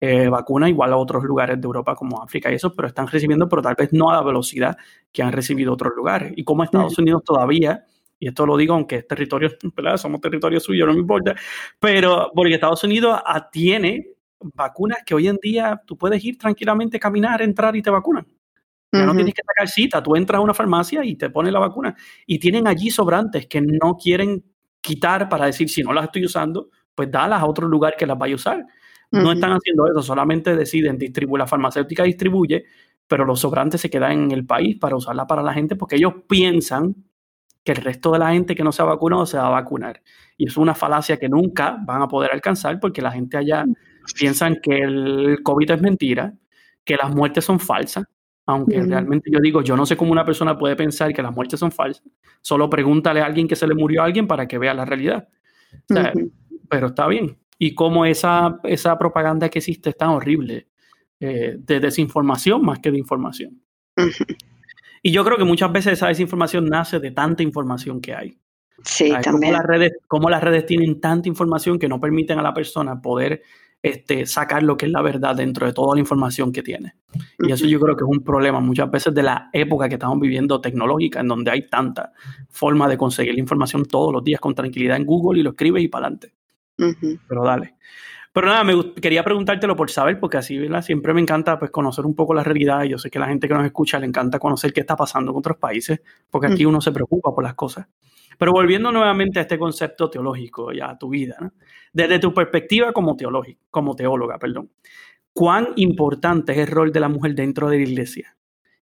Speaker 1: eh, vacuna, igual a otros lugares de Europa como África y eso, pero están recibiendo, pero tal vez no a la velocidad que han recibido otros lugares. Y como Estados Unidos todavía, y esto lo digo aunque es territorio, ¿verdad? somos territorio suyo, no me importa, pero porque Estados Unidos tiene vacunas que hoy en día tú puedes ir tranquilamente, caminar, entrar y te vacunan. Ya no tienes que sacar cita, tú entras a una farmacia y te pones la vacuna. Y tienen allí sobrantes que no quieren quitar para decir, si no las estoy usando, pues dalas a otro lugar que las vaya a usar. No están haciendo eso, solamente deciden distribuir, la farmacéutica distribuye, pero los sobrantes se quedan en el país para usarla para la gente porque ellos piensan que el resto de la gente que no se ha vacunado se va a vacunar. Y es una falacia que nunca van a poder alcanzar porque la gente allá piensan que el COVID es mentira, que las muertes son falsas, aunque realmente yo digo, yo no sé cómo una persona puede pensar que las muertes son falsas. Solo pregúntale a alguien que se le murió a alguien para que vea la realidad. Pero está bien. Y cómo esa, esa propaganda que existe es tan horrible, eh, de desinformación más que de información. Y yo creo que muchas veces esa desinformación nace de tanta información que hay.
Speaker 2: Sí, también.
Speaker 1: las, redes, cómo las redes tienen tanta información que no permiten a la persona poder este, sacar lo que es la verdad dentro de toda la información que tiene. Y eso yo creo que es un problema muchas veces de la época que estamos viviendo tecnológica, en donde hay tanta forma de conseguir la información todos los días con tranquilidad en Google y lo escribes y para adelante. Pero dale. Pero nada, me quería preguntártelo por saber, porque así ¿verdad? siempre me encanta pues, conocer un poco la realidad. Y yo sé que a la gente que nos escucha le encanta conocer qué está pasando en otros países, porque aquí uno se preocupa por las cosas. Pero volviendo nuevamente a este concepto teológico y a tu vida, desde tu perspectiva como, como teóloga, perdón, ¿cuán importante es el rol de la mujer dentro de la iglesia?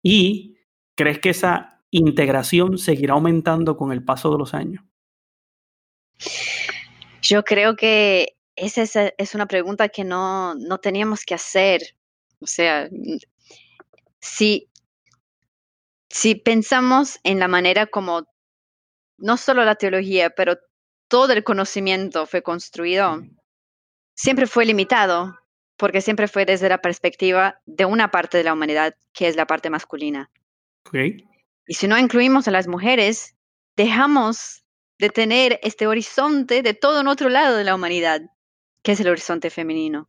Speaker 1: ¿Y crees que esa integración seguirá aumentando con el paso de los años?
Speaker 2: Yo creo que esa es, una pregunta que no, no teníamos que hacer. O sea, si, si pensamos en la manera como no solo la teología, pero todo el conocimiento fue construido, siempre fue limitado, porque siempre fue desde la perspectiva de una parte de la humanidad, que es la parte masculina. Y si no incluimos a las mujeres, dejamos de tener este horizonte de todo en otro lado de la humanidad, que es el horizonte femenino,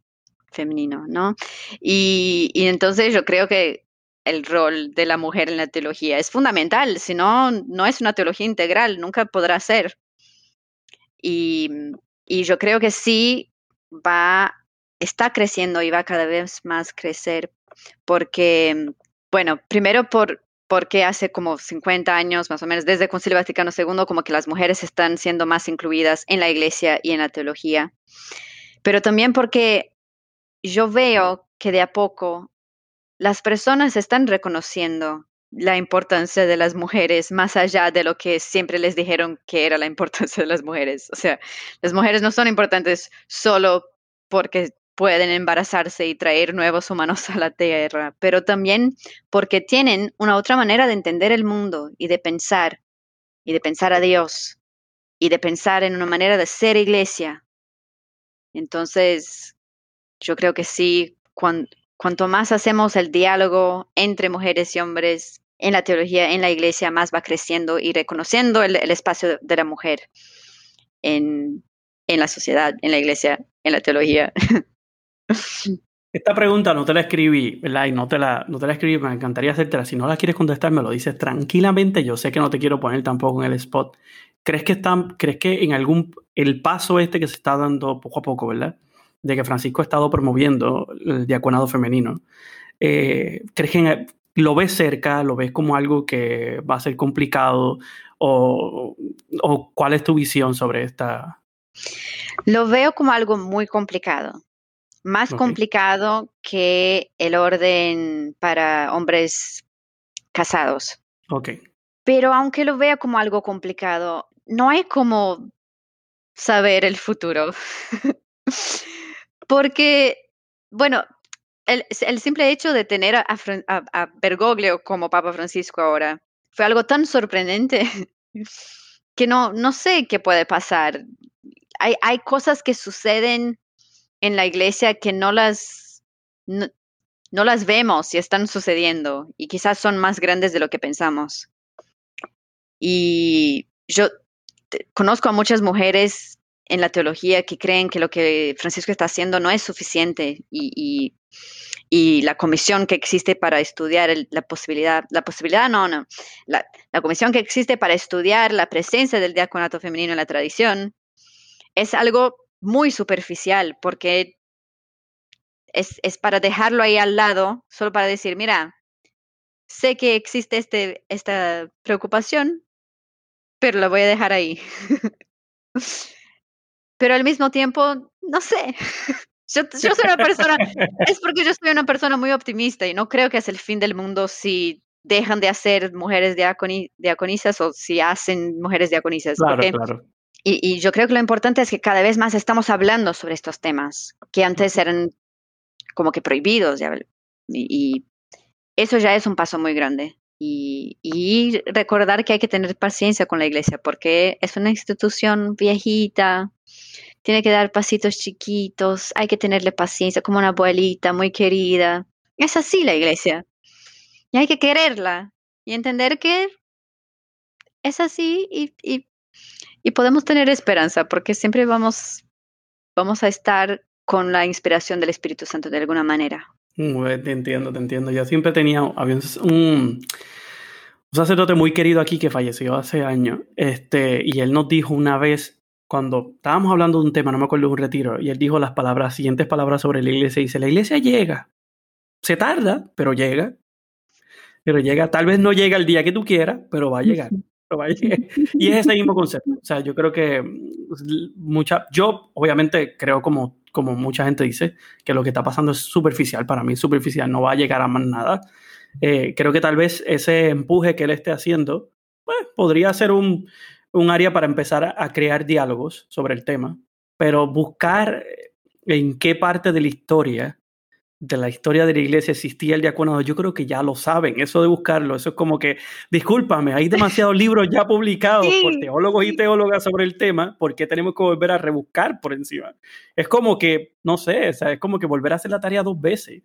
Speaker 2: femenino, ¿no? Y, y entonces yo creo que el rol de la mujer en la teología. Es fundamental, si no, no es una teología integral, nunca podrá ser. Y, y yo creo que sí va, está creciendo y va cada vez más crecer, porque, bueno, primero por, porque hace como 50 años, más o menos, desde el Concilio Vaticano II, como que las mujeres están siendo más incluidas en la iglesia y en la teología. Pero también porque yo veo que de a poco las personas están reconociendo la importancia de las mujeres más allá de lo que siempre les dijeron que era la importancia de las mujeres. O sea, las mujeres no son importantes solo porque pueden embarazarse y traer nuevos humanos a la tierra, pero también porque tienen una otra manera de entender el mundo y de pensar, y de pensar a Dios, y de pensar en una manera de ser iglesia, Entonces, yo creo que sí, cuanto más hacemos el diálogo entre mujeres y hombres en la teología, en la iglesia, más va creciendo y reconociendo el, espacio de la mujer en, la sociedad, en la iglesia, en la teología.
Speaker 1: Esta pregunta no te la escribí, ¿verdad? No te la, no te la escribí, me encantaría hacértela. Si no la quieres contestar, me lo dices tranquilamente. Yo sé que no te quiero poner tampoco en el spot. ¿Crees que, están, ¿crees que en algún, el paso este que se está dando poco a poco, ¿verdad? De que Francisco ha estado promoviendo el diaconado femenino. Eh, ¿Crees que lo ves cerca? ¿Lo ves como algo que va a ser complicado? ¿O, o cuál es tu visión sobre esta?
Speaker 2: Lo veo como algo muy complicado más complicado que el orden para hombres casados.
Speaker 1: Ok.
Speaker 2: Pero aunque lo vea como algo complicado, no hay como saber el futuro. Porque, bueno, el, simple hecho de tener a, Bergoglio como Papa Francisco ahora fue algo tan sorprendente que no, no sé qué puede pasar. Hay, hay cosas que suceden en la iglesia que no las, no, las vemos y están sucediendo y quizás son más grandes de lo que pensamos. Y yo conozco a muchas mujeres en la teología que creen que lo que Francisco está haciendo no es suficiente y, y, la comisión que existe para estudiar la posibilidad, la posibilidad no, no, la, comisión que existe para estudiar la presencia del diaconato femenino en la tradición es algo muy superficial porque es, es, para dejarlo ahí al lado, solo para decir, mira, sé que existe este, esta preocupación, pero la voy a dejar ahí. pero al mismo tiempo, no sé. Yo, yo, soy una persona, es porque yo soy una persona muy optimista y no creo que es el fin del mundo si dejan de hacer mujeres diaconisas o si hacen mujeres diaconisas.
Speaker 1: Claro, claro.
Speaker 2: Y, yo creo que lo importante es que cada vez más estamos hablando sobre estos temas que antes eran como que prohibidos. y, eso ya es un paso muy grande. Y, y, recordar que hay que tener paciencia con la iglesia porque es una institución viejita, tiene que dar pasitos chiquitos, hay que tenerle paciencia como una abuelita muy querida. Es así la iglesia. Y hay que quererla y entender que es así y, y y podemos tener esperanza porque siempre vamos, vamos a estar con la inspiración del Espíritu Santo de alguna manera.
Speaker 1: Te entiendo, te entiendo. Yo siempre tenía, había un, un sacerdote muy querido aquí que falleció hace años, este, y él nos dijo una vez, cuando estábamos hablando de un tema, no me acuerdo de un retiro, y él dijo las palabras, siguientes palabras sobre la iglesia, dice, la iglesia llega, se tarda, pero llega, pero llega, tal vez no llega el día que tú quieras, pero va a llegar. y es ese mismo concepto. O sea, yo creo que mm, mucha, yo obviamente creo como, como mucha gente dice, que lo que está pasando es superficial, para mí superficial, no va a llegar a más nada. Eh, creo que tal vez ese empuje que él esté haciendo, pues podría ser un, un área para empezar a crear diálogos sobre el tema, pero buscar en qué parte de la historia de la historia de la iglesia existía el diaconado, yo creo que ya lo saben, eso de buscarlo, eso es como que, discúlpame, hay demasiados libros ya publicados por teólogos y teólogas sobre el tema, ¿por qué tenemos que volver a rebuscar por encima? Es como que, no sé, es como que volver a hacer la tarea dos veces.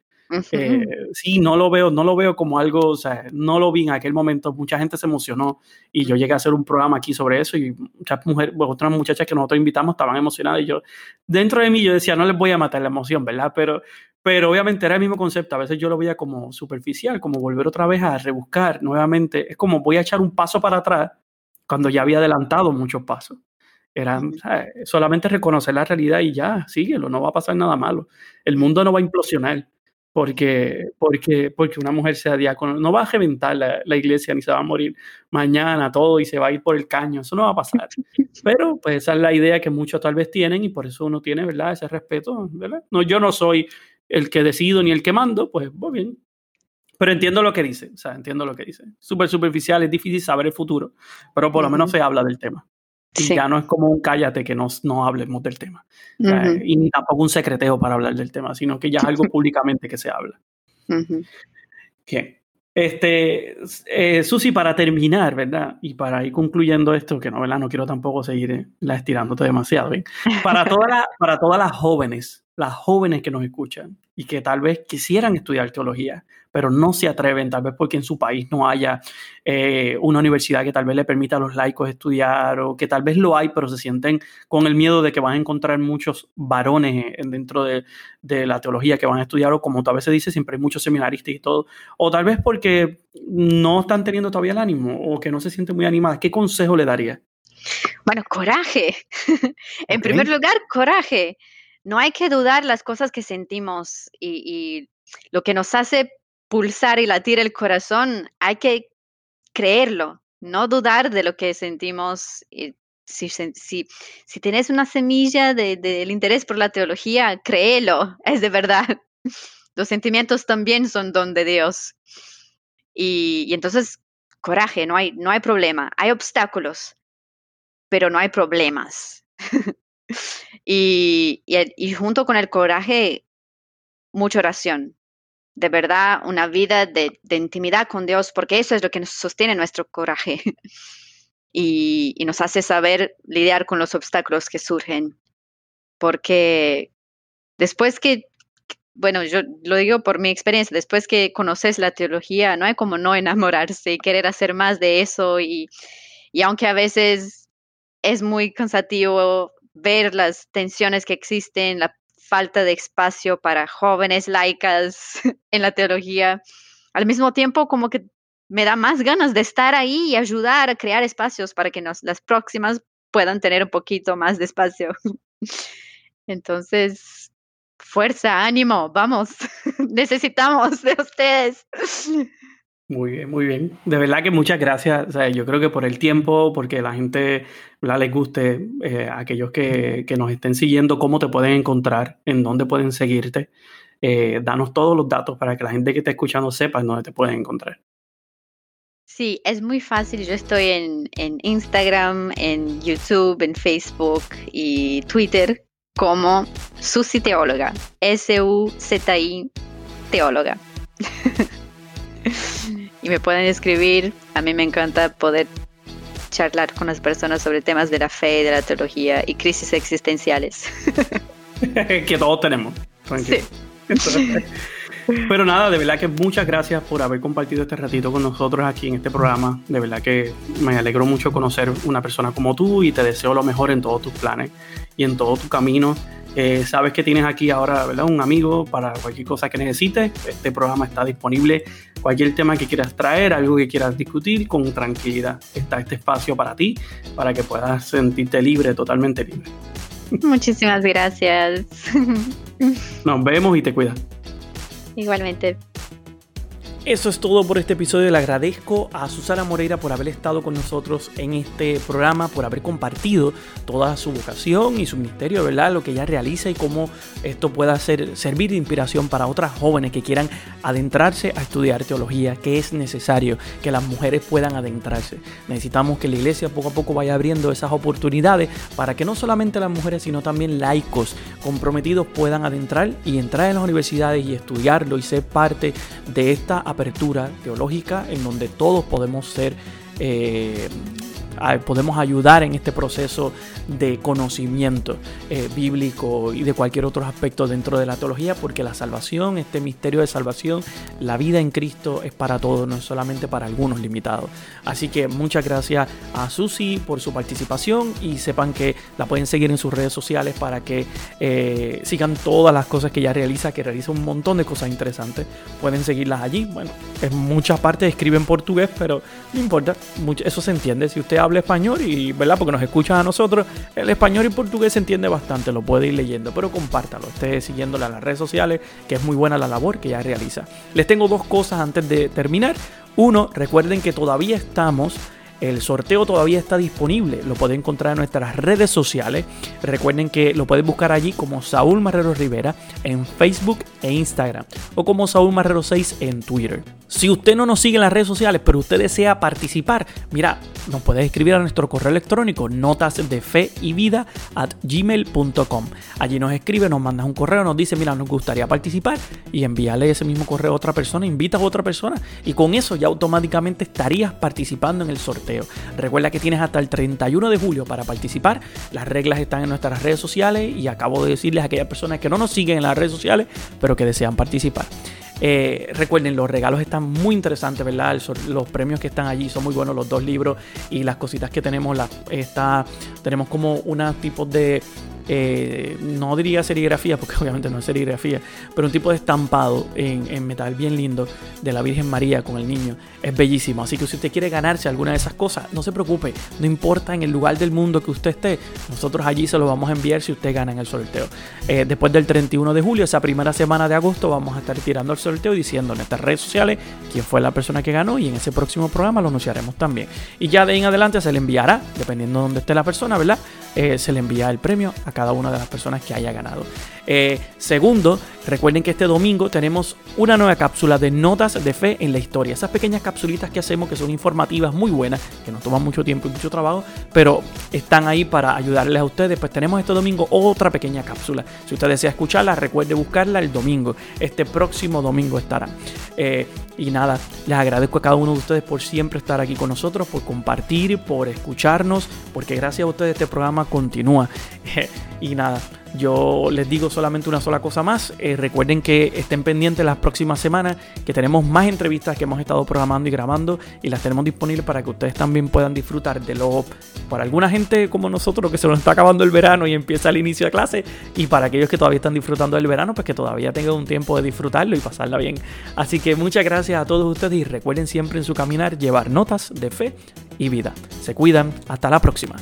Speaker 1: Eh, sí, no lo veo, no lo veo como algo, o sea, no lo vi en aquel momento, mucha gente se emocionó y yo llegué a hacer un programa aquí sobre eso y muchas mujeres, otras muchachas que nosotros invitamos estaban emocionadas y yo, dentro de mí yo decía, no les voy a matar la emoción, ¿verdad? Pero, pero obviamente era el mismo concepto, a veces yo lo veía como superficial, como volver otra vez a rebuscar nuevamente, es como voy a echar un paso para atrás cuando ya había adelantado muchos pasos. Era solamente reconocer la realidad y ya, síguelo, no va a pasar nada malo. El mundo no va a implosionar porque, porque, porque una mujer sea diácono. No va a reventar la, la, iglesia ni se va a morir mañana todo y se va a ir por el caño. Eso no va a pasar. Pero pues esa es la idea que muchos tal vez tienen y por eso uno tiene, ¿verdad? Ese respeto, ¿verdad? No, yo no soy el que decido ni el que mando, pues, muy bien. Pero entiendo lo que dice, o sea, entiendo lo que dice. Súper superficial, es difícil saber el futuro, pero por lo menos se habla del tema. Y ya no es como un cállate que no, no hablemos del tema. y ni tampoco un secreteo para hablar del tema, sino que ya es algo públicamente que se habla. Este, eh, Susi, para terminar, ¿verdad? Y para ir concluyendo esto, que no, ¿verdad? No quiero tampoco seguir eh, la estirándote demasiado, ¿bien? Para, toda para todas las jóvenes, las jóvenes que nos escuchan y que tal vez quisieran estudiar teología, pero no se atreven, tal vez porque en su país no haya eh, una universidad que tal vez le permita a los laicos estudiar o que tal vez lo hay, pero se sienten con el miedo de que van a encontrar muchos varones dentro de, la teología que van a estudiar o como tal vez se dice, siempre hay muchos seminaristas y todo, o tal vez porque no están teniendo todavía el ánimo o que no se sienten muy animadas. ¿Qué consejo le daría?
Speaker 2: Bueno, coraje. en primer lugar, coraje. No hay que dudar las cosas que sentimos y lo que nos hace pulsar y latir el corazón, hay que creerlo, no dudar de lo que sentimos. Si, si, si tienes una semilla del de, interés por la teología, créelo, es de verdad. Los sentimientos también son don de Dios. Y, entonces, coraje, no hay, no hay problema. Hay obstáculos, pero no hay problemas. y, junto con el coraje, mucha oración de verdad una vida de, intimidad con Dios, porque eso es lo que nos sostiene nuestro coraje y, nos hace saber lidiar con los obstáculos que surgen. Porque después que, bueno, yo lo digo por mi experiencia, después que conoces la teología, no hay como no enamorarse y querer hacer más de eso y, y aunque a veces es muy cansativo ver las tensiones que existen, la falta de espacio para jóvenes laicas en la teología. Al mismo tiempo, como que me da más ganas de estar ahí y ayudar a crear espacios para que nos, las próximas puedan tener un poquito más de espacio. Entonces, fuerza, ánimo, vamos, necesitamos de ustedes.
Speaker 1: Muy bien, muy bien. De verdad que muchas gracias. Yo creo que por el tiempo, porque la gente la les guste, eh, aquellos que, nos estén siguiendo, cómo te pueden encontrar, en dónde pueden seguirte. Eh, danos todos los datos para que la gente que esté escuchando sepa en dónde te pueden encontrar.
Speaker 2: Sí, es muy fácil. Yo estoy en, en Instagram, en YouTube, en Facebook y Twitter como Susi Teóloga. S-U-Z-I Teóloga. y me pueden escribir. A mí me encanta poder charlar con las personas sobre temas de la fe, de la teología y crisis existenciales.
Speaker 1: que todos tenemos. Pero nada, de verdad que muchas gracias por haber compartido este ratito con nosotros aquí en este programa. De verdad que me alegro mucho conocer una persona como tú y te deseo lo mejor en todos tus planes y en todo tu camino. Eh, sabes que tienes aquí ahora ¿verdad? un amigo para cualquier cosa que necesites. Este programa está disponible. Cualquier tema que quieras traer, algo que quieras discutir, con tranquilidad está este espacio para ti, para que puedas sentirte libre, totalmente libre.
Speaker 2: Muchísimas gracias.
Speaker 1: Nos vemos y te cuidas.
Speaker 2: Igualmente.
Speaker 1: Eso es todo por este episodio. Le agradezco a Susana Moreira por haber estado con nosotros en este programa, por haber compartido toda su vocación y su ministerio, ¿verdad? Lo que ella realiza y cómo esto pueda ser, servir de inspiración para otras jóvenes que quieran adentrarse a estudiar teología, que es necesario que las mujeres puedan adentrarse. Necesitamos que la iglesia poco a poco vaya abriendo esas oportunidades para que no solamente las mujeres, sino también laicos comprometidos puedan adentrar y entrar en las universidades y estudiarlo y ser parte de esta apertura teológica en donde todos podemos ser eh, podemos ayudar en este proceso de conocimiento eh, bíblico y de cualquier otro aspecto dentro de la teología, porque la salvación, este misterio de salvación, la vida en Cristo es para todos, no es solamente para algunos limitados. Así que muchas gracias a Susi por su participación y sepan que la pueden seguir en sus redes sociales para que eh, sigan todas las cosas que ella realiza, que realiza un montón de cosas interesantes. Pueden seguirlas allí. Bueno, en muchas partes escriben portugués, pero no importa, eso se entiende. Si usted habla español y, ¿verdad? Porque nos escuchan a nosotros, el español y portugués se entiende bastante, lo puede ir leyendo, pero compártalo, esté siguiéndole a las redes sociales, que es muy buena la labor que ya realiza. Les tengo dos cosas antes de terminar. Uno, recuerden que todavía estamos el sorteo todavía está disponible, lo pueden encontrar en nuestras redes sociales. Recuerden que lo pueden buscar allí como Saúl Marrero Rivera en Facebook e Instagram o como Saúl Marrero 6 en Twitter. Si usted no nos sigue en las redes sociales, pero usted desea participar, mira, nos puede escribir a nuestro correo electrónico notas de fe y vida at gmail.com. Allí nos escribe, nos manda un correo, nos dice, mira, nos gustaría participar y envíale ese mismo correo a otra persona, invitas a otra persona y con eso ya automáticamente estarías participando en el sorteo. Recuerda que tienes hasta el 31 de julio para participar. Las reglas están en nuestras redes sociales y acabo de decirles a aquellas personas que no nos siguen en las redes sociales, pero que desean participar. Eh, recuerden, los regalos están muy interesantes, ¿verdad? los premios que están allí son muy buenos, los dos libros y las cositas que tenemos. está, tenemos como unos tipos de eh, no diría serigrafía, porque obviamente no es serigrafía, pero un tipo de estampado en, metal bien lindo de la Virgen María con el niño. Es bellísimo. Así que si usted quiere ganarse alguna de esas cosas, no se preocupe, no importa en el lugar del mundo que usted esté, nosotros allí se lo vamos a enviar si usted gana en el sorteo. Eh, después del 31 de julio, esa primera semana de agosto, vamos a estar tirando el sorteo y diciendo en nuestras redes sociales quién fue la persona que ganó y en ese próximo programa lo anunciaremos también. Y ya de ahí en adelante se le enviará, dependiendo de dónde esté la persona, ¿verdad? Eh, se le envía el premio a cada una de las personas que haya ganado. Eh, segundo, recuerden que este domingo tenemos una nueva cápsula de notas de fe en la historia. Esas pequeñas capsulitas que hacemos que son informativas, muy buenas, que nos toman mucho tiempo y mucho trabajo, pero están ahí para ayudarles a ustedes. Pues tenemos este domingo otra pequeña cápsula. Si usted desea escucharla, recuerde buscarla el domingo. Este próximo domingo estará. Eh, y nada, les agradezco a cada uno de ustedes por siempre estar aquí con nosotros, por compartir, por escucharnos, porque gracias a ustedes este programa continúa. y nada, yo les digo solamente una sola cosa más. Eh, recuerden que estén pendientes las próximas semanas, que tenemos más entrevistas que hemos estado programando y grabando y las tenemos disponibles para que ustedes también puedan disfrutar de lo. Para alguna gente como nosotros que se nos está acabando el verano y empieza el inicio de clase, y para aquellos que todavía están disfrutando del verano, pues que todavía tengan un tiempo de disfrutarlo y pasarla bien. Así que muchas gracias a todos ustedes y recuerden siempre en su caminar llevar notas de fe y vida. Se cuidan. Hasta la próxima.